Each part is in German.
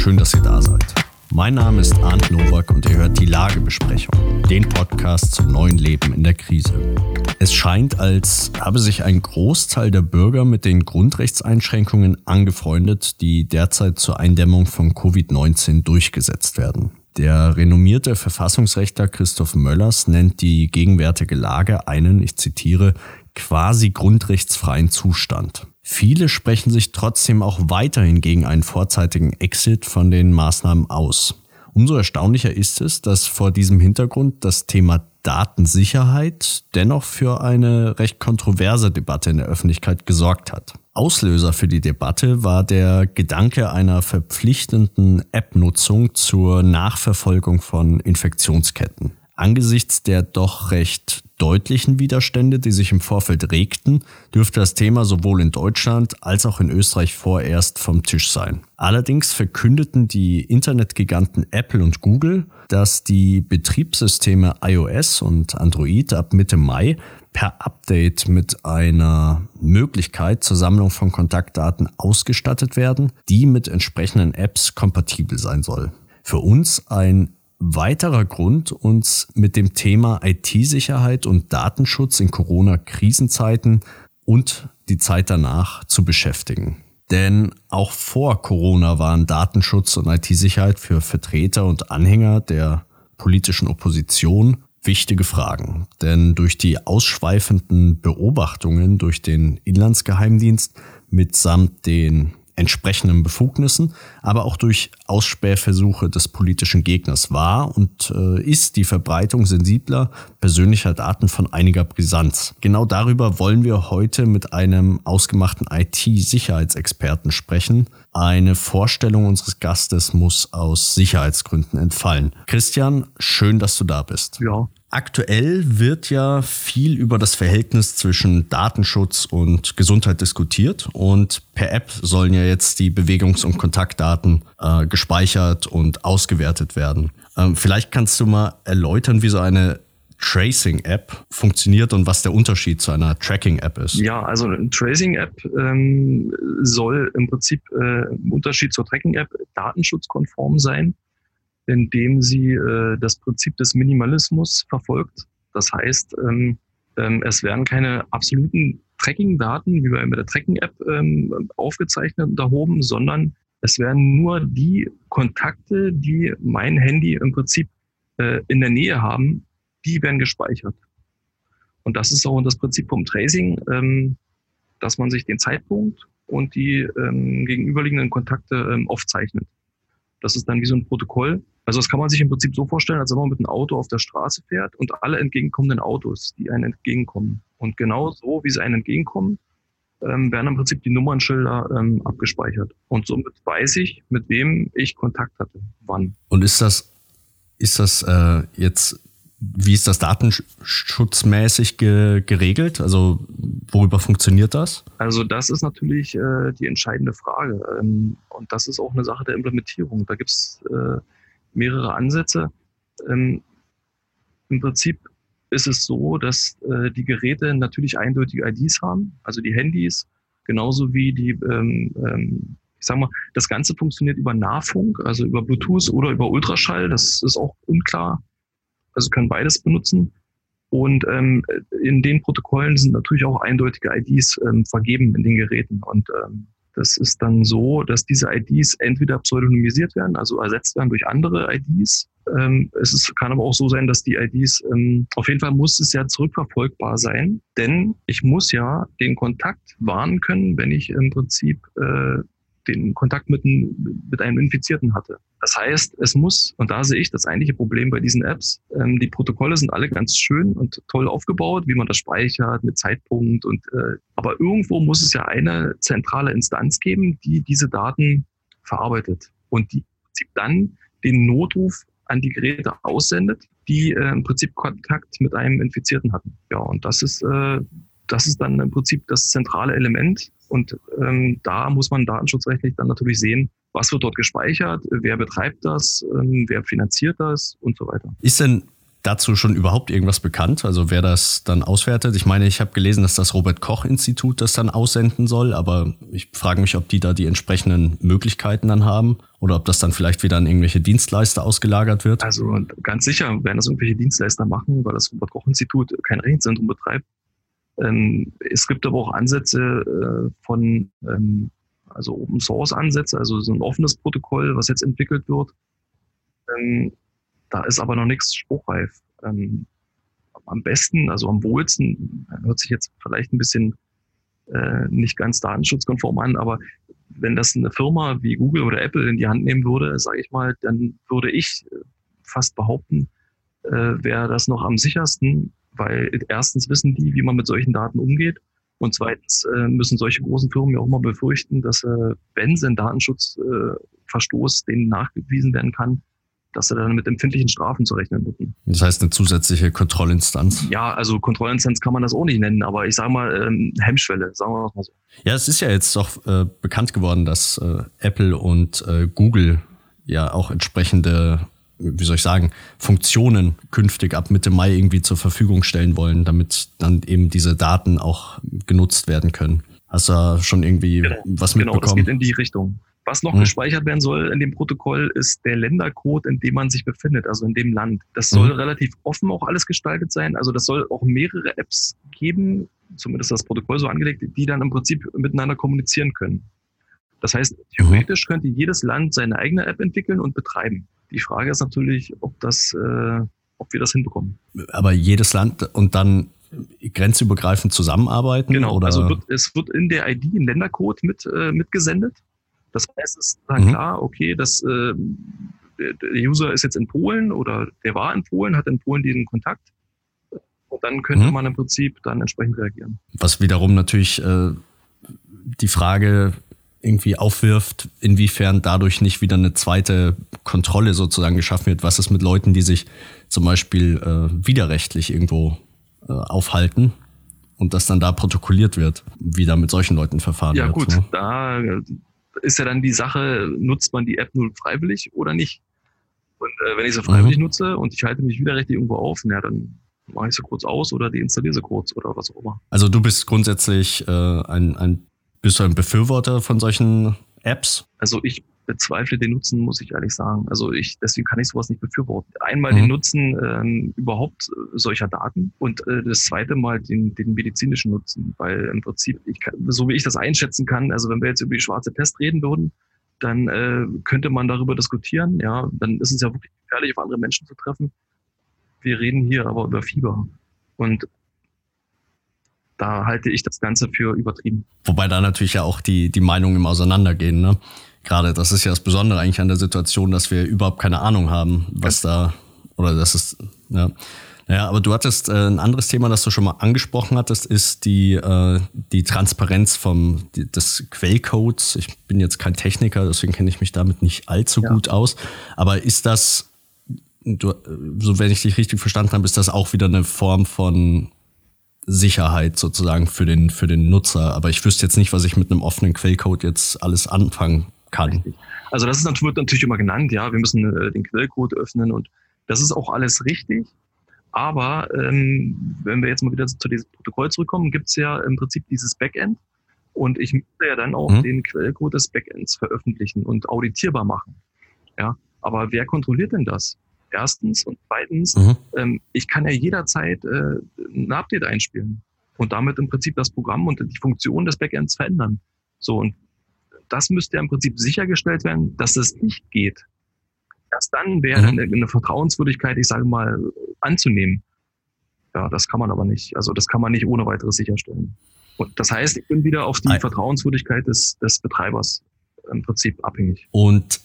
schön, dass ihr da seid. Mein Name ist Arndt Nowak und ihr hört die Lagebesprechung, den Podcast zum neuen Leben in der Krise. Es scheint, als habe sich ein Großteil der Bürger mit den Grundrechtseinschränkungen angefreundet, die derzeit zur Eindämmung von Covid-19 durchgesetzt werden. Der renommierte Verfassungsrechtler Christoph Möllers nennt die gegenwärtige Lage einen, ich zitiere, quasi grundrechtsfreien Zustand. Viele sprechen sich trotzdem auch weiterhin gegen einen vorzeitigen Exit von den Maßnahmen aus. Umso erstaunlicher ist es, dass vor diesem Hintergrund das Thema Datensicherheit dennoch für eine recht kontroverse Debatte in der Öffentlichkeit gesorgt hat. Auslöser für die Debatte war der Gedanke einer verpflichtenden App-Nutzung zur Nachverfolgung von Infektionsketten. Angesichts der doch recht deutlichen Widerstände, die sich im Vorfeld regten, dürfte das Thema sowohl in Deutschland als auch in Österreich vorerst vom Tisch sein. Allerdings verkündeten die Internetgiganten Apple und Google, dass die Betriebssysteme iOS und Android ab Mitte Mai per Update mit einer Möglichkeit zur Sammlung von Kontaktdaten ausgestattet werden, die mit entsprechenden Apps kompatibel sein soll. Für uns ein weiterer Grund, uns mit dem Thema IT-Sicherheit und Datenschutz in Corona-Krisenzeiten und die Zeit danach zu beschäftigen. Denn auch vor Corona waren Datenschutz und IT-Sicherheit für Vertreter und Anhänger der politischen Opposition wichtige Fragen. Denn durch die ausschweifenden Beobachtungen durch den Inlandsgeheimdienst mitsamt den entsprechenden Befugnissen, aber auch durch Ausspähversuche des politischen Gegners war und äh, ist die Verbreitung sensibler persönlicher Daten von einiger Brisanz. Genau darüber wollen wir heute mit einem ausgemachten IT-Sicherheitsexperten sprechen. Eine Vorstellung unseres Gastes muss aus Sicherheitsgründen entfallen. Christian, schön, dass du da bist. Ja, Aktuell wird ja viel über das Verhältnis zwischen Datenschutz und Gesundheit diskutiert und per App sollen ja jetzt die Bewegungs- und Kontaktdaten äh, gespeichert und ausgewertet werden. Ähm, vielleicht kannst du mal erläutern, wie so eine Tracing-App funktioniert und was der Unterschied zu einer Tracking-App ist. Ja, also eine Tracing-App ähm, soll im Prinzip äh, im Unterschied zur Tracking-App datenschutzkonform sein indem sie äh, das Prinzip des Minimalismus verfolgt. Das heißt, ähm, ähm, es werden keine absoluten Tracking-Daten wie bei der Tracking-App ähm, aufgezeichnet und erhoben, sondern es werden nur die Kontakte, die mein Handy im Prinzip äh, in der Nähe haben, die werden gespeichert. Und das ist auch das Prinzip vom Tracing, ähm, dass man sich den Zeitpunkt und die ähm, gegenüberliegenden Kontakte ähm, aufzeichnet. Das ist dann wie so ein Protokoll, also das kann man sich im Prinzip so vorstellen, als wenn man mit einem Auto auf der Straße fährt und alle entgegenkommenden Autos, die einen entgegenkommen. Und genau so, wie sie einen entgegenkommen, ähm, werden im Prinzip die Nummernschilder ähm, abgespeichert. Und somit weiß ich, mit wem ich Kontakt hatte, wann. Und ist das, ist das äh, jetzt, wie ist das datenschutzmäßig ge geregelt? Also worüber funktioniert das? Also das ist natürlich äh, die entscheidende Frage. Ähm, und das ist auch eine Sache der Implementierung. Da gibt es äh, mehrere Ansätze. Ähm, Im Prinzip ist es so, dass äh, die Geräte natürlich eindeutige IDs haben, also die Handys, genauso wie die, ähm, ähm, ich sag mal, das Ganze funktioniert über Nahfunk, also über Bluetooth oder über Ultraschall, das ist auch unklar. Also können beides benutzen. Und ähm, in den Protokollen sind natürlich auch eindeutige IDs ähm, vergeben in den Geräten. Und ähm, das ist dann so, dass diese IDs entweder pseudonymisiert werden, also ersetzt werden durch andere IDs. Ähm, es ist, kann aber auch so sein, dass die IDs, ähm, auf jeden Fall muss es ja zurückverfolgbar sein, denn ich muss ja den Kontakt warnen können, wenn ich im Prinzip äh, den Kontakt mit, mit einem Infizierten hatte. Das heißt, es muss, und da sehe ich das eigentliche Problem bei diesen Apps, ähm, die Protokolle sind alle ganz schön und toll aufgebaut, wie man das speichert mit Zeitpunkt und äh, aber irgendwo muss es ja eine zentrale Instanz geben, die diese Daten verarbeitet und die im Prinzip dann den Notruf an die Geräte aussendet, die äh, im Prinzip Kontakt mit einem Infizierten hatten. Ja, und das ist äh, das ist dann im Prinzip das zentrale Element. Und ähm, da muss man datenschutzrechtlich dann natürlich sehen, was wird dort gespeichert, wer betreibt das, ähm, wer finanziert das und so weiter. Ist denn dazu schon überhaupt irgendwas bekannt? Also wer das dann auswertet? Ich meine, ich habe gelesen, dass das Robert Koch Institut das dann aussenden soll, aber ich frage mich, ob die da die entsprechenden Möglichkeiten dann haben oder ob das dann vielleicht wieder an irgendwelche Dienstleister ausgelagert wird. Also ganz sicher werden das irgendwelche Dienstleister machen, weil das Robert Koch Institut kein Rechenzentrum betreibt. Ähm, es gibt aber auch Ansätze äh, von ähm, also Open Source Ansätze, also so ein offenes Protokoll, was jetzt entwickelt wird. Ähm, da ist aber noch nichts spruchreif. Ähm, am besten, also am wohlsten, hört sich jetzt vielleicht ein bisschen äh, nicht ganz datenschutzkonform an, aber wenn das eine Firma wie Google oder Apple in die Hand nehmen würde, sage ich mal, dann würde ich fast behaupten, äh, wäre das noch am sichersten, weil erstens wissen die, wie man mit solchen Daten umgeht und zweitens äh, müssen solche großen Firmen ja auch mal befürchten, dass äh, wenn sie einen Datenschutzverstoß denen nachgewiesen werden kann, dass sie dann mit empfindlichen Strafen zu rechnen hätten. Das heißt eine zusätzliche Kontrollinstanz? Ja, also Kontrollinstanz kann man das auch nicht nennen, aber ich sage mal ähm, Hemmschwelle, sagen wir mal so. Ja, es ist ja jetzt doch äh, bekannt geworden, dass äh, Apple und äh, Google ja auch entsprechende, wie soll ich sagen, Funktionen künftig ab Mitte Mai irgendwie zur Verfügung stellen wollen, damit dann eben diese Daten auch genutzt werden können. Hast du schon irgendwie genau, was mitbekommen? Genau, das geht in die Richtung. Was noch mhm. gespeichert werden soll in dem Protokoll, ist der Ländercode, in dem man sich befindet, also in dem Land. Das soll mhm. relativ offen auch alles gestaltet sein. Also das soll auch mehrere Apps geben, zumindest das Protokoll so angelegt, die dann im Prinzip miteinander kommunizieren können. Das heißt, theoretisch könnte jedes Land seine eigene App entwickeln und betreiben. Die Frage ist natürlich, ob das, äh, ob wir das hinbekommen. Aber jedes Land und dann grenzübergreifend zusammenarbeiten? Genau, oder? also wird, es wird in der ID ein Ländercode mit, äh, mitgesendet das heißt, es ist dann mhm. klar, okay, dass äh, der User ist jetzt in Polen oder der war in Polen, hat in Polen diesen Kontakt. Und dann könnte mhm. man im Prinzip dann entsprechend reagieren. Was wiederum natürlich äh, die Frage irgendwie aufwirft, inwiefern dadurch nicht wieder eine zweite Kontrolle sozusagen geschaffen wird. Was ist mit Leuten, die sich zum Beispiel äh, widerrechtlich irgendwo äh, aufhalten und das dann da protokolliert wird, wie da mit solchen Leuten verfahren ja, wird? Ja gut, ne? da ist ja dann die Sache, nutzt man die App nur freiwillig oder nicht? Und äh, wenn ich sie freiwillig mhm. nutze und ich halte mich widerrechtlich irgendwo auf, na, dann mache ich sie kurz aus oder deinstalliere sie kurz oder was auch immer. Also du bist grundsätzlich äh, ein, ein, bist du ein Befürworter von solchen Apps? Also ich bezweifle den Nutzen, muss ich ehrlich sagen. Also ich, deswegen kann ich sowas nicht befürworten. Einmal mhm. den Nutzen ähm, überhaupt äh, solcher Daten und äh, das zweite Mal den, den medizinischen Nutzen, weil im Prinzip, ich kann, so wie ich das einschätzen kann, also wenn wir jetzt über die schwarze Pest reden würden, dann äh, könnte man darüber diskutieren. Ja, dann ist es ja wirklich gefährlich, auf andere Menschen zu treffen. Wir reden hier aber über Fieber. Und da halte ich das Ganze für übertrieben. Wobei da natürlich ja auch die, die Meinungen im Auseinandergehen. Ne? Gerade, das ist ja das Besondere eigentlich an der Situation, dass wir überhaupt keine Ahnung haben, was da, oder das ist, ja. Naja, aber du hattest äh, ein anderes Thema, das du schon mal angesprochen hattest, ist die, äh, die Transparenz vom, die, des Quellcodes. Ich bin jetzt kein Techniker, deswegen kenne ich mich damit nicht allzu ja. gut aus. Aber ist das, du, so wenn ich dich richtig verstanden habe, ist das auch wieder eine Form von Sicherheit sozusagen für den, für den Nutzer. Aber ich wüsste jetzt nicht, was ich mit einem offenen Quellcode jetzt alles anfangen kann. Also das ist, wird natürlich immer genannt, ja, wir müssen äh, den Quellcode öffnen und das ist auch alles richtig. Aber ähm, wenn wir jetzt mal wieder zu diesem Protokoll zurückkommen, gibt es ja im Prinzip dieses Backend und ich müsste ja dann auch mhm. den Quellcode des Backends veröffentlichen und auditierbar machen. Ja, aber wer kontrolliert denn das? Erstens und zweitens, mhm. ähm, ich kann ja jederzeit äh, ein Update einspielen und damit im Prinzip das Programm und die Funktion des Backends verändern. So und das müsste ja im Prinzip sichergestellt werden, dass es nicht geht. Erst dann wäre mhm. eine, eine Vertrauenswürdigkeit, ich sage mal, anzunehmen. Ja, das kann man aber nicht. Also das kann man nicht ohne weiteres sicherstellen. Und das heißt, ich bin wieder auf die Nein. Vertrauenswürdigkeit des, des Betreibers im Prinzip abhängig. Und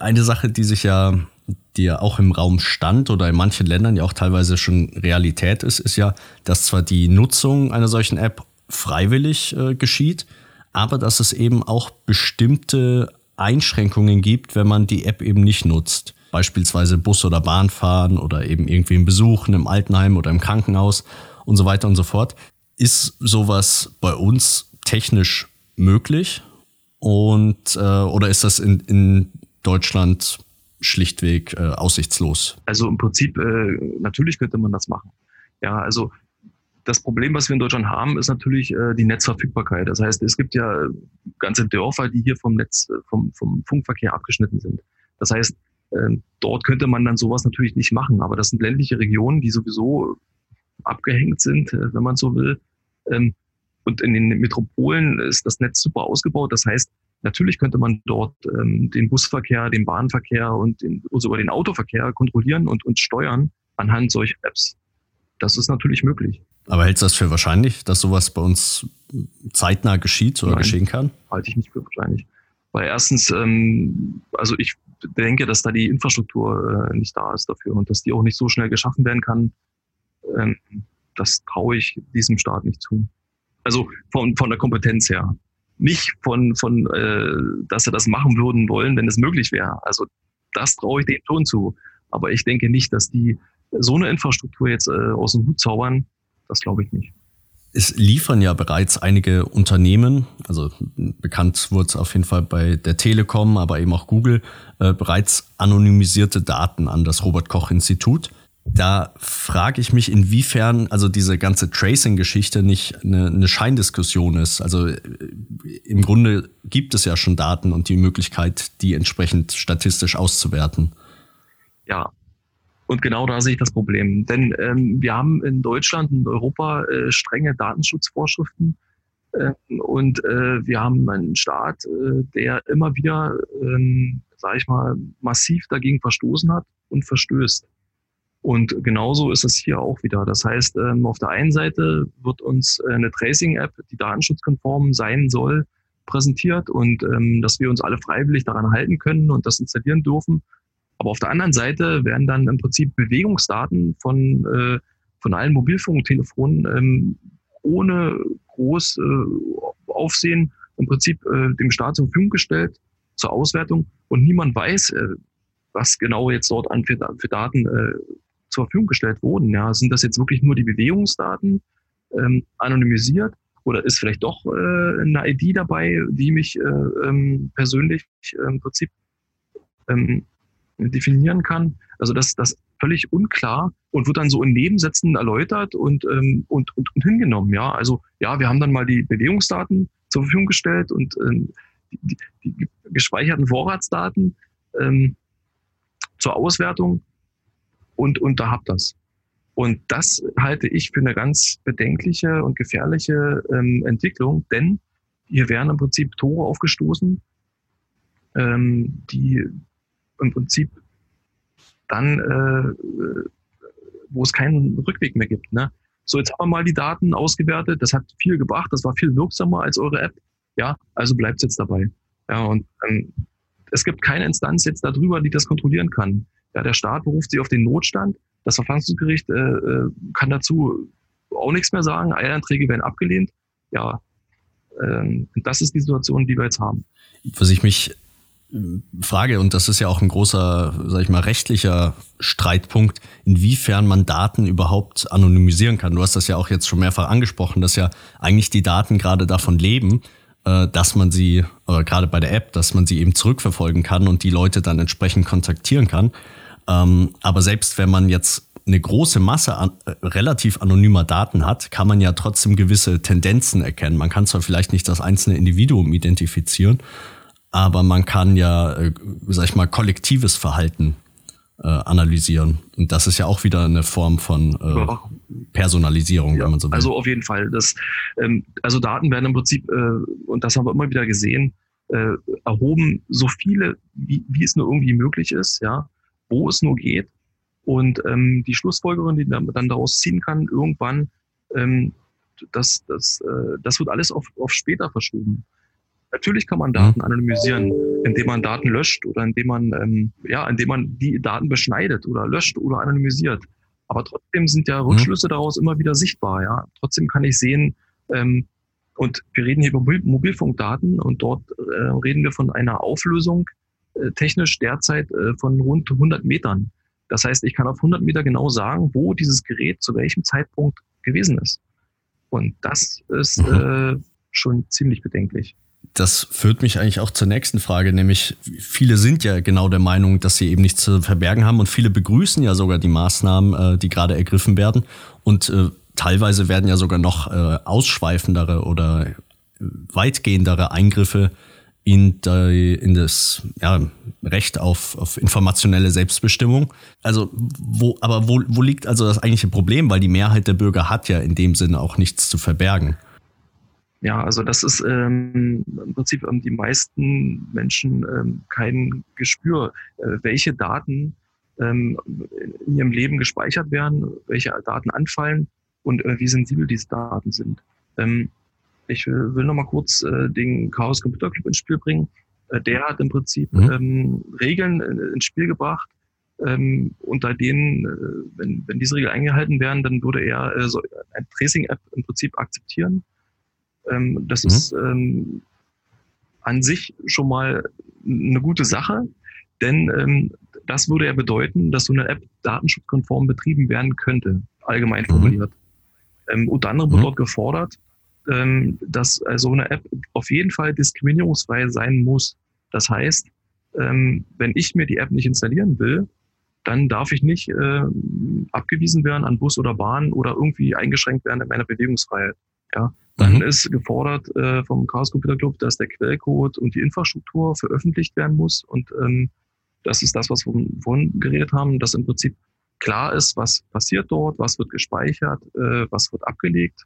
eine Sache, die sich ja, die ja auch im Raum stand oder in manchen Ländern ja auch teilweise schon Realität ist, ist ja, dass zwar die Nutzung einer solchen App freiwillig äh, geschieht, aber dass es eben auch bestimmte Einschränkungen gibt, wenn man die App eben nicht nutzt. Beispielsweise Bus oder Bahn fahren oder eben irgendwie einen Besuchen im Altenheim oder im Krankenhaus und so weiter und so fort. Ist sowas bei uns technisch möglich? Und äh, oder ist das in, in Deutschland schlichtweg äh, aussichtslos. Also im Prinzip, äh, natürlich könnte man das machen. Ja, also das Problem, was wir in Deutschland haben, ist natürlich äh, die Netzverfügbarkeit. Das heißt, es gibt ja ganze Dörfer, die hier vom Netz, vom, vom Funkverkehr abgeschnitten sind. Das heißt, äh, dort könnte man dann sowas natürlich nicht machen. Aber das sind ländliche Regionen, die sowieso abgehängt sind, äh, wenn man so will. Ähm, und in den Metropolen ist das Netz super ausgebaut. Das heißt, natürlich könnte man dort ähm, den Busverkehr, den Bahnverkehr und den, sogar den Autoverkehr kontrollieren und, und steuern anhand solcher Apps. Das ist natürlich möglich. Aber hältst du das für wahrscheinlich, dass sowas bei uns zeitnah geschieht oder Nein, geschehen kann? Halte ich nicht für wahrscheinlich. Weil erstens, ähm, also ich denke, dass da die Infrastruktur äh, nicht da ist dafür und dass die auch nicht so schnell geschaffen werden kann. Ähm, das traue ich diesem Staat nicht zu. Also von, von der Kompetenz her. Nicht von, von äh, dass sie das machen würden wollen, wenn es möglich wäre. Also das traue ich denen schon zu. Aber ich denke nicht, dass die so eine Infrastruktur jetzt äh, aus dem Hut zaubern, das glaube ich nicht. Es liefern ja bereits einige Unternehmen, also bekannt wurde es auf jeden Fall bei der Telekom, aber eben auch Google, äh, bereits anonymisierte Daten an das Robert Koch Institut. Da frage ich mich, inwiefern also diese ganze Tracing-Geschichte nicht eine, eine Scheindiskussion ist. Also äh, im Grunde gibt es ja schon Daten und die Möglichkeit, die entsprechend statistisch auszuwerten. Ja, und genau da sehe ich das Problem. Denn ähm, wir haben in Deutschland und Europa äh, strenge Datenschutzvorschriften. Äh, und äh, wir haben einen Staat, äh, der immer wieder, ähm, sage ich mal, massiv dagegen verstoßen hat und verstößt. Und genauso ist es hier auch wieder. Das heißt, ähm, auf der einen Seite wird uns eine Tracing-App, die datenschutzkonform sein soll, präsentiert und ähm, dass wir uns alle freiwillig daran halten können und das installieren dürfen. Aber auf der anderen Seite werden dann im Prinzip Bewegungsdaten von, äh, von allen Mobilfunktelefonen ähm, ohne groß äh, Aufsehen im Prinzip äh, dem Staat zur Verfügung gestellt zur Auswertung und niemand weiß, äh, was genau jetzt dort an für, für Daten äh, zur Verfügung gestellt wurden. Ja, sind das jetzt wirklich nur die Bewegungsdaten ähm, anonymisiert oder ist vielleicht doch äh, eine ID dabei, die mich äh, ähm, persönlich im Prinzip ähm, definieren kann. Also das, das völlig unklar und wird dann so in Nebensätzen erläutert und, ähm, und, und, und hingenommen. Ja, also ja, wir haben dann mal die Bewegungsdaten zur Verfügung gestellt und ähm, die, die, die gespeicherten Vorratsdaten ähm, zur Auswertung und, und da habt das. Und das halte ich für eine ganz bedenkliche und gefährliche ähm, Entwicklung, denn hier werden im Prinzip Tore aufgestoßen, ähm, die im Prinzip dann, äh, wo es keinen Rückweg mehr gibt. Ne? So, jetzt haben wir mal die Daten ausgewertet, das hat viel gebracht, das war viel wirksamer als eure App. Ja, also bleibt jetzt dabei. Ja, und ähm, es gibt keine Instanz jetzt darüber, die das kontrollieren kann. Ja, der Staat beruft sich auf den Notstand. Das Verfassungsgericht äh, äh kann dazu auch nichts mehr sagen. Eilanträge werden abgelehnt. Ja, ähm, das ist die Situation, die wir jetzt haben. Was ich mich Frage, und das ist ja auch ein großer, sag ich mal, rechtlicher Streitpunkt, inwiefern man Daten überhaupt anonymisieren kann. Du hast das ja auch jetzt schon mehrfach angesprochen, dass ja eigentlich die Daten gerade davon leben, äh, dass man sie, gerade bei der App, dass man sie eben zurückverfolgen kann und die Leute dann entsprechend kontaktieren kann. Ähm, aber selbst wenn man jetzt eine große Masse an, äh, relativ anonymer Daten hat, kann man ja trotzdem gewisse Tendenzen erkennen. Man kann zwar vielleicht nicht das einzelne Individuum identifizieren, aber man kann ja, äh, sag ich mal, kollektives Verhalten äh, analysieren. Und das ist ja auch wieder eine Form von äh, Personalisierung, ja, wenn man so will. Also auf jeden Fall. Das, ähm, also Daten werden im Prinzip, äh, und das haben wir immer wieder gesehen, äh, erhoben, so viele, wie, wie es nur irgendwie möglich ist, ja, wo es nur geht. Und ähm, die Schlussfolgerung, die man dann daraus ziehen kann, irgendwann, ähm, das, das, äh, das wird alles auf, auf später verschoben. Natürlich kann man Daten anonymisieren, indem man Daten löscht oder indem man, ähm, ja, indem man die Daten beschneidet oder löscht oder anonymisiert. Aber trotzdem sind ja mhm. Rückschlüsse daraus immer wieder sichtbar. Ja, trotzdem kann ich sehen, ähm, und wir reden hier über Mobilfunkdaten und dort äh, reden wir von einer Auflösung äh, technisch derzeit äh, von rund 100 Metern. Das heißt, ich kann auf 100 Meter genau sagen, wo dieses Gerät zu welchem Zeitpunkt gewesen ist. Und das ist mhm. äh, schon ziemlich bedenklich das führt mich eigentlich auch zur nächsten Frage, nämlich viele sind ja genau der Meinung, dass sie eben nichts zu verbergen haben und viele begrüßen ja sogar die Maßnahmen, äh, die gerade ergriffen werden und äh, teilweise werden ja sogar noch äh, ausschweifendere oder weitgehendere Eingriffe in, die, in das ja, Recht auf, auf informationelle Selbstbestimmung. Also, wo, aber wo, wo liegt also das eigentliche Problem? Weil die Mehrheit der Bürger hat ja in dem Sinne auch nichts zu verbergen. Ja, also das ist ähm, im Prinzip ähm, die meisten Menschen ähm, kein Gespür, äh, welche Daten ähm, in ihrem Leben gespeichert werden, welche Daten anfallen und äh, wie sensibel diese Daten sind. Ähm, ich will noch mal kurz äh, den Chaos Computer Club ins Spiel bringen. Äh, der hat im Prinzip mhm. ähm, Regeln äh, ins Spiel gebracht, ähm, unter denen, äh, wenn, wenn diese Regeln eingehalten werden, dann würde er äh, so ein Tracing-App im Prinzip akzeptieren ähm, das mhm. ist ähm, an sich schon mal eine gute Sache, denn ähm, das würde ja bedeuten, dass so eine App datenschutzkonform betrieben werden könnte, allgemein mhm. formuliert. Ähm, unter anderem wird mhm. dort gefordert, ähm, dass äh, so eine App auf jeden Fall diskriminierungsfrei sein muss. Das heißt, ähm, wenn ich mir die App nicht installieren will, dann darf ich nicht äh, abgewiesen werden an Bus oder Bahn oder irgendwie eingeschränkt werden in meiner Bewegungsfreiheit. Ja, dann mhm. ist gefordert äh, vom Chaos Computer Club, dass der Quellcode und die Infrastruktur veröffentlicht werden muss. Und ähm, das ist das, was wir vorhin geredet haben, dass im Prinzip klar ist, was passiert dort, was wird gespeichert, äh, was wird abgelegt.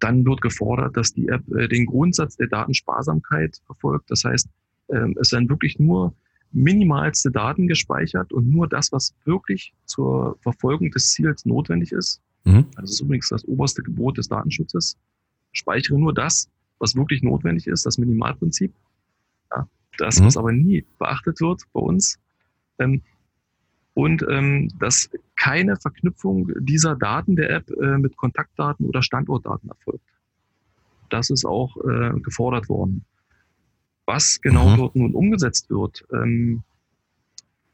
Dann wird gefordert, dass die App äh, den Grundsatz der Datensparsamkeit verfolgt. Das heißt, äh, es werden wirklich nur minimalste Daten gespeichert und nur das, was wirklich zur Verfolgung des Ziels notwendig ist. Mhm. Das ist übrigens das oberste Gebot des Datenschutzes. Speichere nur das, was wirklich notwendig ist, das Minimalprinzip. Ja, das, mhm. was aber nie beachtet wird bei uns. Ähm, und ähm, dass keine Verknüpfung dieser Daten der App äh, mit Kontaktdaten oder Standortdaten erfolgt. Das ist auch äh, gefordert worden. Was genau mhm. dort nun umgesetzt wird, ähm,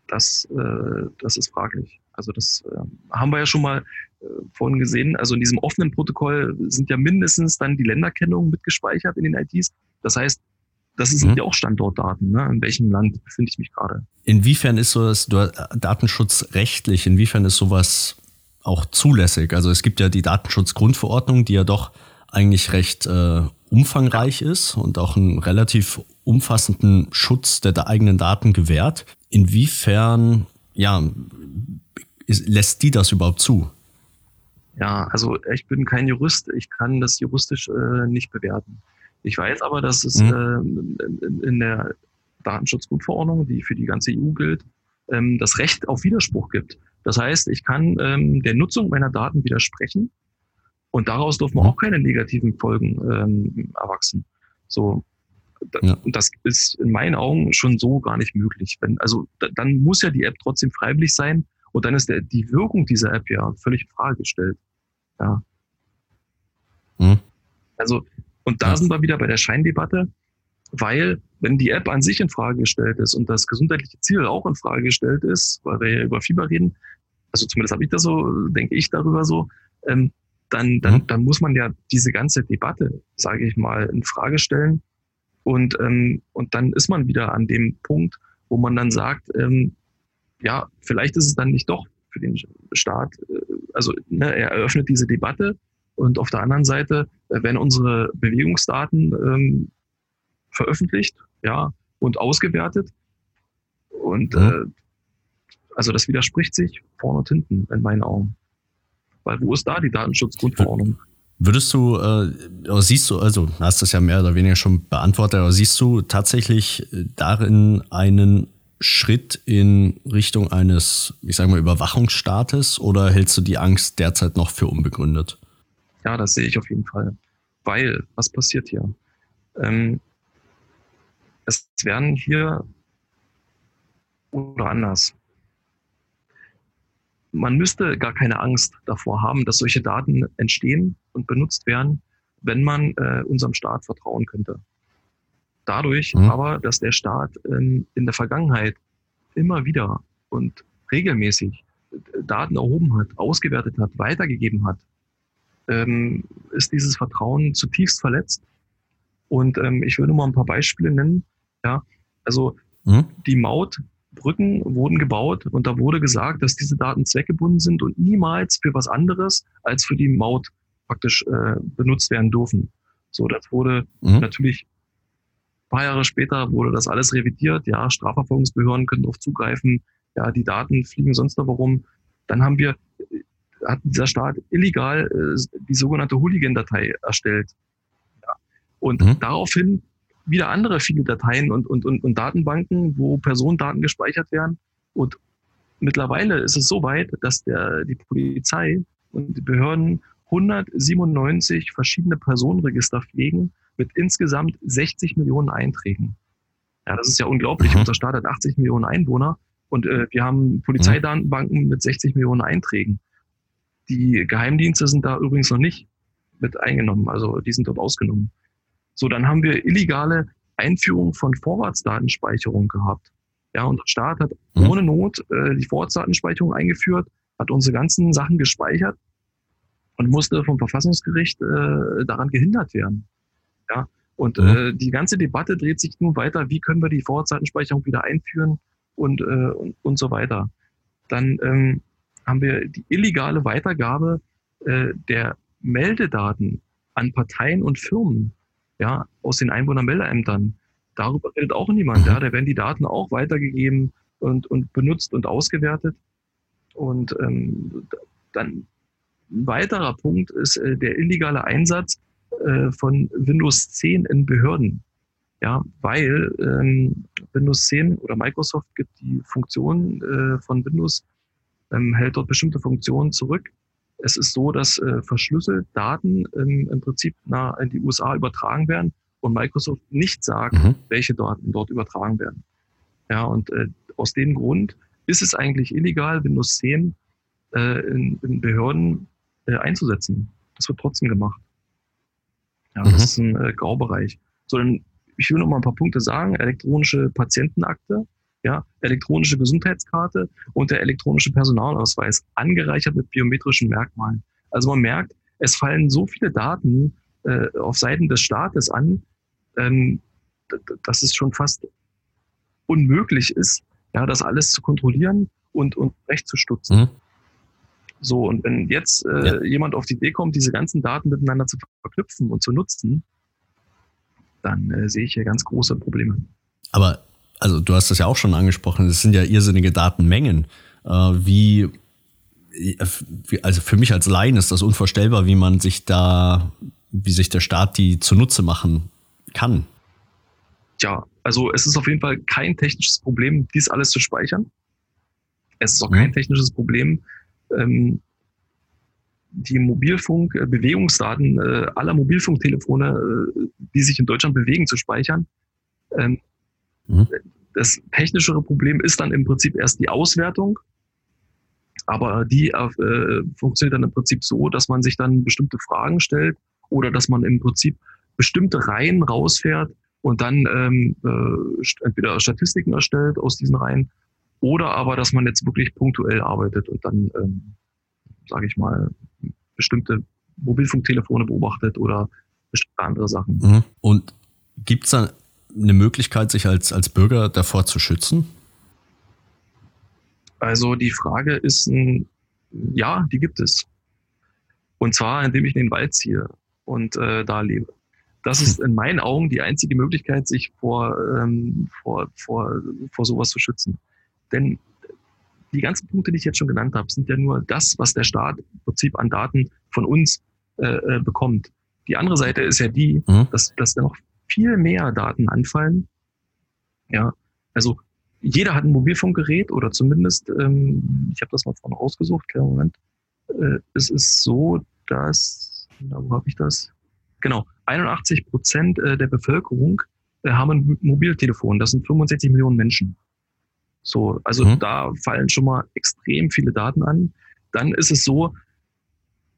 das, äh, das ist fraglich. Also das äh, haben wir ja schon mal vorhin gesehen. Also in diesem offenen Protokoll sind ja mindestens dann die Länderkennungen mitgespeichert in den IDs. Das heißt, das sind mhm. ja auch Standortdaten. Ne? In welchem Land befinde ich mich gerade? Inwiefern ist so das datenschutzrechtlich, inwiefern ist sowas auch zulässig? Also es gibt ja die Datenschutzgrundverordnung, die ja doch eigentlich recht äh, umfangreich ist und auch einen relativ umfassenden Schutz der, eigenen Daten gewährt. Inwiefern ja, lässt die das überhaupt zu? Ja, also ich bin kein Jurist, ich kann das juristisch äh, nicht bewerten. Ich weiß aber, dass es mhm. äh, in der Datenschutzgrundverordnung, die für die ganze EU gilt, ähm, das Recht auf Widerspruch gibt. Das heißt, ich kann ähm, der Nutzung meiner Daten widersprechen und daraus dürfen mhm. auch keine negativen Folgen ähm, erwachsen. So, ja. Und das ist in meinen Augen schon so gar nicht möglich. Wenn, also dann muss ja die App trotzdem freiwillig sein und dann ist der, die Wirkung dieser App ja völlig in Frage gestellt. Ja. Mhm. Also, und da sind wir wieder bei der Scheindebatte, weil wenn die App an sich in Frage gestellt ist und das gesundheitliche Ziel auch in Frage gestellt ist, weil wir ja über Fieber reden, also zumindest habe ich das so, denke ich darüber so, ähm, dann, dann, mhm. dann muss man ja diese ganze Debatte, sage ich mal, in Frage stellen. Und, ähm, und dann ist man wieder an dem Punkt, wo man dann sagt, ähm, ja, vielleicht ist es dann nicht doch für den Staat, äh, also ne, er eröffnet diese Debatte und auf der anderen Seite äh, werden unsere Bewegungsdaten ähm, veröffentlicht, ja, und ausgewertet. Und äh, also das widerspricht sich vorne und hinten in meinen Augen. Weil wo ist da die Datenschutzgrundverordnung? Würdest du, äh, siehst du, also hast das ja mehr oder weniger schon beantwortet, aber siehst du tatsächlich darin einen Schritt in Richtung eines, ich sage mal, Überwachungsstaates oder hältst du die Angst derzeit noch für unbegründet? Ja, das sehe ich auf jeden Fall. Weil, was passiert hier? Ähm, es werden hier oder anders. Man müsste gar keine Angst davor haben, dass solche Daten entstehen und benutzt werden, wenn man äh, unserem Staat vertrauen könnte. Dadurch mhm. aber, dass der Staat ähm, in der Vergangenheit immer wieder und regelmäßig äh, Daten erhoben hat, ausgewertet hat, weitergegeben hat, ähm, ist dieses Vertrauen zutiefst verletzt. Und ähm, ich will nur mal ein paar Beispiele nennen. Ja, also mhm. die Mautbrücken wurden gebaut und da wurde gesagt, dass diese Daten zweckgebunden sind und niemals für was anderes als für die Maut praktisch äh, benutzt werden dürfen. So, das wurde mhm. natürlich ein paar Jahre später wurde das alles revidiert. Ja, Strafverfolgungsbehörden können darauf zugreifen. Ja, die Daten fliegen sonst noch warum. Dann haben wir, hat dieser Staat illegal äh, die sogenannte Hooligan-Datei erstellt. Ja. Und mhm. daraufhin wieder andere viele Dateien und, und, und, und Datenbanken, wo Personendaten gespeichert werden. Und mittlerweile ist es so weit, dass der, die Polizei und die Behörden 197 verschiedene Personenregister pflegen mit insgesamt 60 Millionen Einträgen. Ja, das ist ja unglaublich. Mhm. Unser Staat hat 80 Millionen Einwohner und äh, wir haben Polizeidatenbanken mit 60 Millionen Einträgen. Die Geheimdienste sind da übrigens noch nicht mit eingenommen, also die sind dort ausgenommen. So, dann haben wir illegale Einführung von Vorratsdatenspeicherung gehabt. Ja, und der Staat hat mhm. ohne Not äh, die Vorratsdatenspeicherung eingeführt, hat unsere ganzen Sachen gespeichert und musste vom Verfassungsgericht äh, daran gehindert werden. Ja, und mhm. äh, die ganze Debatte dreht sich nun weiter, wie können wir die Vorratsdatenspeicherung wieder einführen und, äh, und, und so weiter. Dann ähm, haben wir die illegale Weitergabe äh, der Meldedaten an Parteien und Firmen ja, aus den Einwohnermeldeämtern. Darüber redet auch niemand. Ja, mhm. da werden die Daten auch weitergegeben und, und benutzt und ausgewertet. Und ähm, dann ein weiterer Punkt ist äh, der illegale Einsatz äh, von Windows 10 in Behörden. Ja, weil ähm, Windows 10 oder Microsoft gibt die Funktion äh, von Windows, ähm, hält dort bestimmte Funktionen zurück. Es ist so, dass äh, verschlüsselt Daten ähm, im Prinzip nach, in die USA übertragen werden und Microsoft nicht sagt, mhm. welche Daten dort übertragen werden. Ja, und äh, aus dem Grund ist es eigentlich illegal, Windows 10 äh, in, in Behörden äh, einzusetzen. Das wird trotzdem gemacht. Ja, mhm. das ist ein äh, Graubereich. So, dann, ich will noch mal ein paar Punkte sagen. Elektronische Patientenakte, ja, elektronische Gesundheitskarte und der elektronische Personalausweis, angereichert mit biometrischen Merkmalen. Also man merkt, es fallen so viele Daten äh, auf Seiten des Staates an, ähm, dass es schon fast unmöglich ist, ja, das alles zu kontrollieren und, und recht zu stutzen. Mhm. So, und wenn jetzt äh, ja. jemand auf die Idee kommt, diese ganzen Daten miteinander zu verknüpfen und zu nutzen, dann äh, sehe ich hier ganz große Probleme. Aber, also du hast das ja auch schon angesprochen, es sind ja irrsinnige Datenmengen. Äh, wie, also für mich als Laien ist das unvorstellbar, wie man sich da, wie sich der Staat die zunutze machen kann. Ja, also es ist auf jeden Fall kein technisches Problem, dies alles zu speichern. Es ist auch mhm. kein technisches Problem, ähm, die Mobilfunk-Bewegungsdaten äh, äh, aller Mobilfunktelefone, äh, die sich in Deutschland bewegen, zu speichern. Ähm, mhm. Das technischere Problem ist dann im Prinzip erst die Auswertung. Aber die äh, funktioniert dann im Prinzip so, dass man sich dann bestimmte Fragen stellt oder dass man im Prinzip bestimmte Reihen rausfährt und dann ähm, äh, entweder Statistiken erstellt aus diesen Reihen oder aber, dass man jetzt wirklich punktuell arbeitet und dann, ähm, sage ich mal, bestimmte Mobilfunktelefone beobachtet oder bestimmte andere Sachen. Mhm. Und gibt es da eine Möglichkeit, sich als, als Bürger davor zu schützen? Also die Frage ist, ein, ja, die gibt es. Und zwar, indem ich in den Wald ziehe und äh, da lebe. Das ist in meinen Augen die einzige Möglichkeit, sich vor, ähm, vor, vor, vor sowas zu schützen. Denn die ganzen Punkte, die ich jetzt schon genannt habe, sind ja nur das, was der Staat im Prinzip an Daten von uns äh, äh, bekommt. Die andere Seite ist ja die, mhm. dass, dass da noch viel mehr Daten anfallen. Ja, also jeder hat ein Mobilfunkgerät oder zumindest, ähm, ich habe das mal vorne rausgesucht, kleinen Moment. Äh, es ist so, dass, na, wo habe ich das? Genau, 81 Prozent äh, der Bevölkerung äh, haben ein Mobiltelefon. Das sind 65 Millionen Menschen. So, also mhm. da fallen schon mal extrem viele Daten an. Dann ist es so,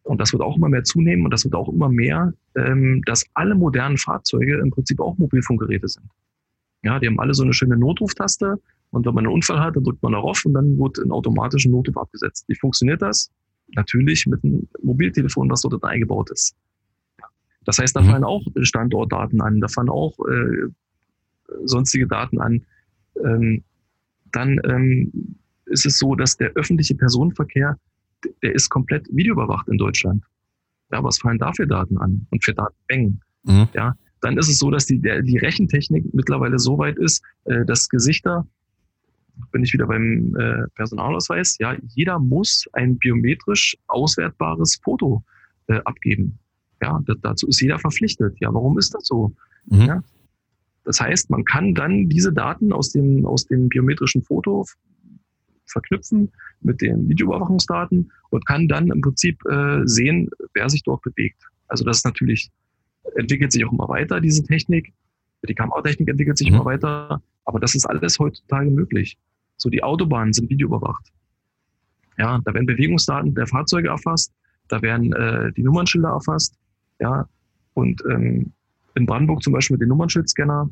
und das wird auch immer mehr zunehmen und das wird auch immer mehr, ähm, dass alle modernen Fahrzeuge im Prinzip auch Mobilfunkgeräte sind. Ja, die haben alle so eine schöne Notruftaste und wenn man einen Unfall hat, dann drückt man darauf und dann wird ein automatischer Notruf abgesetzt. Wie funktioniert das? Natürlich mit einem Mobiltelefon, was dort eingebaut ist. Das heißt, da mhm. fallen auch Standortdaten an, da fallen auch äh, sonstige Daten an. Ähm, dann ähm, ist es so, dass der öffentliche Personenverkehr, der ist komplett videoüberwacht in Deutschland. Ja, was fallen da für Daten an und für Datenmengen? Mhm. Ja, dann ist es so, dass die, der, die Rechentechnik mittlerweile so weit ist, äh, dass Gesichter, bin ich wieder beim äh, Personalausweis, ja, jeder muss ein biometrisch auswertbares Foto äh, abgeben. Ja, dazu ist jeder verpflichtet. Ja, warum ist das so? Mhm. Ja, das heißt, man kann dann diese Daten aus dem, aus dem biometrischen Foto verknüpfen mit den Videoüberwachungsdaten und kann dann im Prinzip äh, sehen, wer sich dort bewegt. Also das ist natürlich, entwickelt sich auch immer weiter, diese Technik. Die Kameratechnik entwickelt sich mhm. immer weiter, aber das ist alles heutzutage möglich. So, die Autobahnen sind videoüberwacht. Ja, da werden Bewegungsdaten der Fahrzeuge erfasst, da werden äh, die Nummernschilder erfasst, ja, und ähm, in Brandenburg zum Beispiel mit dem Nummernschildscanner.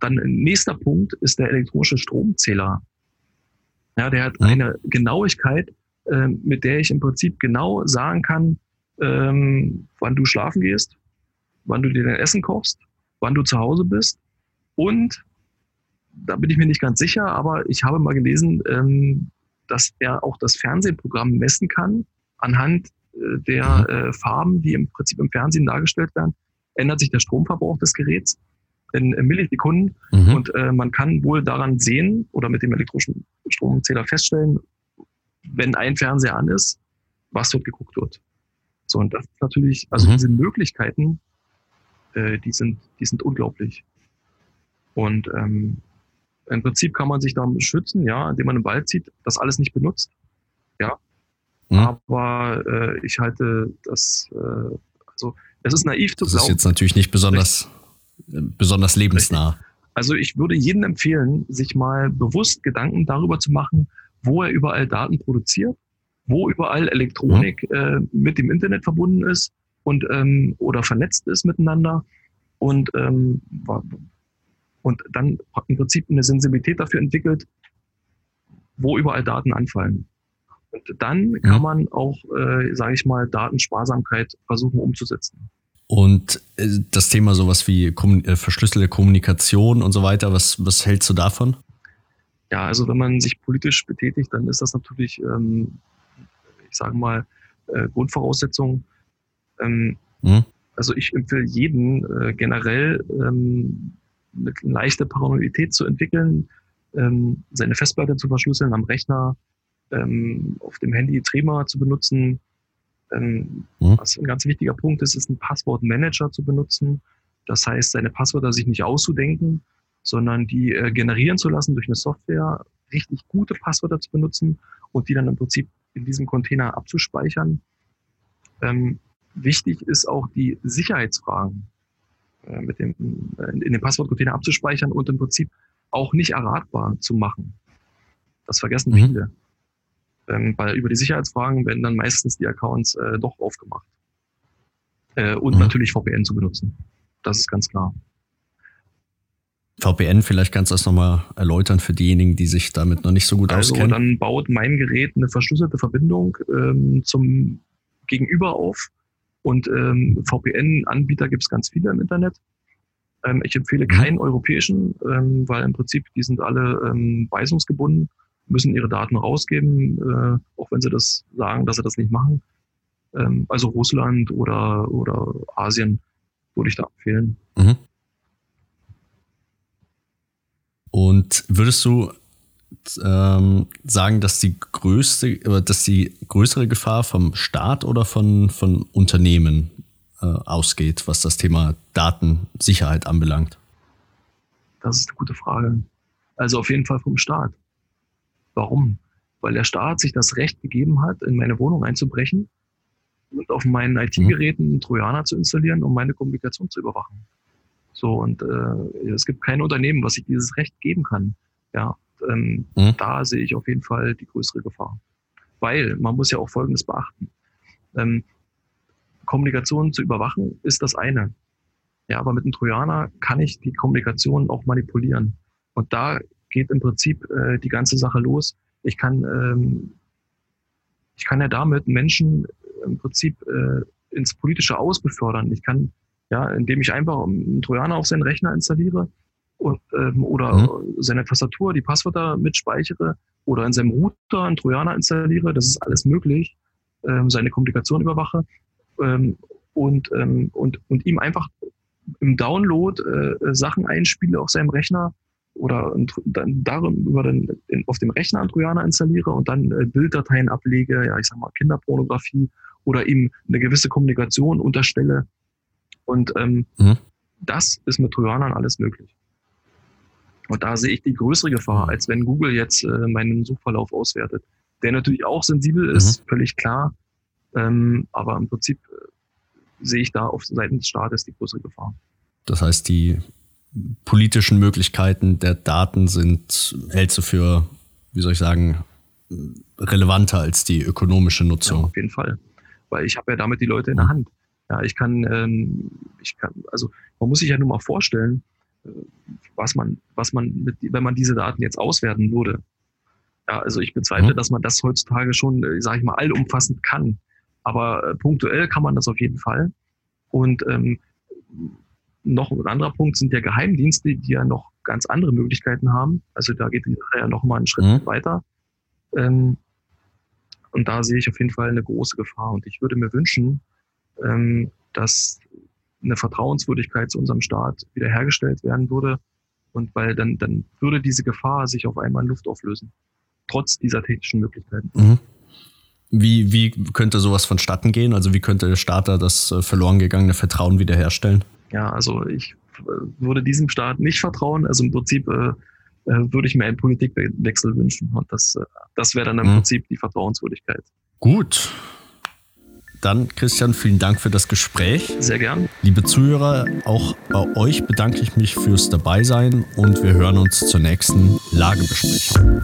Dann nächster Punkt ist der elektronische Stromzähler. Ja, der hat eine Genauigkeit, äh, mit der ich im Prinzip genau sagen kann, ähm, wann du schlafen gehst, wann du dir dein Essen kochst, wann du zu Hause bist und da bin ich mir nicht ganz sicher, aber ich habe mal gelesen, ähm, dass er auch das Fernsehprogramm messen kann anhand äh, der mhm. äh, Farben, die im Prinzip im Fernsehen dargestellt werden ändert sich der Stromverbrauch des Geräts in, Millisekunden mhm. und äh, man kann wohl daran sehen oder mit dem elektronischen Stromzähler feststellen, wenn ein Fernseher an ist, was dort geguckt wird. So, und das ist natürlich, also mhm. diese Möglichkeiten, äh, die, sind, die sind unglaublich. Und ähm, im Prinzip kann man sich da schützen, ja, indem man einen Ball zieht, das alles nicht benutzt. Ja. Mhm. Aber äh, ich halte das, äh, also es ist naiv zu glauben. Das ist jetzt natürlich nicht besonders, besonders lebensnah. Also ich würde jedem empfehlen, sich mal bewusst Gedanken darüber zu machen, wo er überall Daten produziert, wo überall Elektronik mhm. äh, mit dem Internet verbunden ist und ähm, oder vernetzt ist miteinander und ähm, und dann im Prinzip eine Sensibilität dafür entwickelt, wo überall Daten anfallen. Und dann kann man auch, äh, sage ich mal, Datensparsamkeit versuchen umzusetzen. Und äh, das Thema sowas wie äh, verschlüsselte Kommunikation und so weiter, was, was hältst du davon? Ja, also wenn man sich politisch betätigt, dann ist das natürlich, ähm, ich sage mal, äh, Grundvoraussetzung. Ähm, hm. Also ich empfehle jeden äh, generell ähm, eine leichte Paranoidität zu entwickeln, ähm, seine Festplatte zu verschlüsseln am Rechner, ähm, auf dem Handy Trema zu benutzen. Ähm, mhm. Was ein ganz wichtiger Punkt ist, ist ein Passwortmanager zu benutzen. Das heißt, seine Passwörter sich nicht auszudenken, sondern die äh, generieren zu lassen durch eine Software, richtig gute Passwörter zu benutzen und die dann im Prinzip in diesem Container abzuspeichern. Ähm, wichtig ist auch die Sicherheitsfragen äh, mit dem, äh, in dem Passwortcontainer abzuspeichern und im Prinzip auch nicht erratbar zu machen. Das vergessen mhm. viele. Ähm, weil über die Sicherheitsfragen werden dann meistens die Accounts äh, doch aufgemacht. Äh, und mhm. natürlich VPN zu benutzen. Das ist ganz klar. VPN, vielleicht kannst du das nochmal erläutern für diejenigen, die sich damit noch nicht so gut also, auskennen. Dann baut mein Gerät eine verschlüsselte Verbindung ähm, zum Gegenüber auf. Und ähm, VPN-Anbieter gibt es ganz viele im Internet. Ähm, ich empfehle mhm. keinen europäischen, ähm, weil im Prinzip die sind alle ähm, weisungsgebunden müssen ihre Daten rausgeben, äh, auch wenn sie das sagen, dass sie das nicht machen. Ähm, also Russland oder, oder Asien würde ich da empfehlen. Mhm. Und würdest du ähm, sagen, dass die größte, dass die größere Gefahr vom Staat oder von, von Unternehmen äh, ausgeht, was das Thema Datensicherheit anbelangt? Das ist eine gute Frage. Also auf jeden Fall vom Staat. Warum? Weil der Staat sich das Recht gegeben hat, in meine Wohnung einzubrechen und auf meinen IT-Geräten einen Trojaner zu installieren, um meine Kommunikation zu überwachen. So, und äh, es gibt kein Unternehmen, was sich dieses Recht geben kann. Ja, ähm, mhm. da sehe ich auf jeden Fall die größere Gefahr. Weil man muss ja auch Folgendes beachten. Ähm, Kommunikation zu überwachen ist das eine. Ja, aber mit einem Trojaner kann ich die Kommunikation auch manipulieren. Und da geht im Prinzip äh, die ganze Sache los. Ich kann, ähm, ich kann ja damit Menschen im Prinzip äh, ins politische Aus befördern. Ich kann, ja, indem ich einfach einen Trojaner auf seinen Rechner installiere und, ähm, oder mhm. seine Tastatur, die Passwörter mitspeichere oder in seinem Router einen Trojaner installiere, das ist alles möglich, ähm, seine Kommunikation überwache ähm, und, ähm, und, und ihm einfach im Download äh, Sachen einspiele auf seinem Rechner oder dann darüber dann auf dem Rechner einen Trojaner installiere und dann äh, Bilddateien ablege, ja, ich sag mal Kinderpornografie oder ihm eine gewisse Kommunikation unterstelle. Und ähm, mhm. das ist mit Trojanern alles möglich. Und da sehe ich die größere Gefahr, als wenn Google jetzt äh, meinen Suchverlauf auswertet. Der natürlich auch sensibel ist, mhm. völlig klar. Ähm, aber im Prinzip äh, sehe ich da auf Seiten des Staates die größere Gefahr. Das heißt, die politischen Möglichkeiten der Daten sind, hältst du für, wie soll ich sagen, relevanter als die ökonomische Nutzung? Ja, auf jeden Fall. Weil ich habe ja damit die Leute in der Hand. Ja, ich kann, ähm, ich kann, also man muss sich ja nur mal vorstellen, äh, was man, was man mit, wenn man diese Daten jetzt auswerten würde. Ja, also ich bezweifle, mhm. dass man das heutzutage schon, äh, sage ich mal, allumfassend kann. Aber äh, punktuell kann man das auf jeden Fall. Und ähm, noch ein anderer Punkt sind ja Geheimdienste, die ja noch ganz andere Möglichkeiten haben. Also da geht die Sache ja noch mal einen Schritt mhm. weiter. Ähm, und da sehe ich auf jeden Fall eine große Gefahr. Und ich würde mir wünschen, ähm, dass eine Vertrauenswürdigkeit zu unserem Staat wiederhergestellt werden würde. Und weil dann, dann würde diese Gefahr sich auf einmal in Luft auflösen. Trotz dieser technischen Möglichkeiten. Mhm. Wie, wie könnte sowas vonstatten gehen? Also wie könnte der Staat da das äh, verloren gegangene Vertrauen wiederherstellen? Ja, also ich äh, würde diesem Staat nicht vertrauen. Also im Prinzip äh, äh, würde ich mir einen Politikwechsel wünschen. Und das, äh, das wäre dann im mhm. Prinzip die Vertrauenswürdigkeit. Gut. Dann, Christian, vielen Dank für das Gespräch. Sehr gern. Liebe Zuhörer, auch bei euch bedanke ich mich fürs Dabeisein und wir hören uns zur nächsten Lagebesprechung.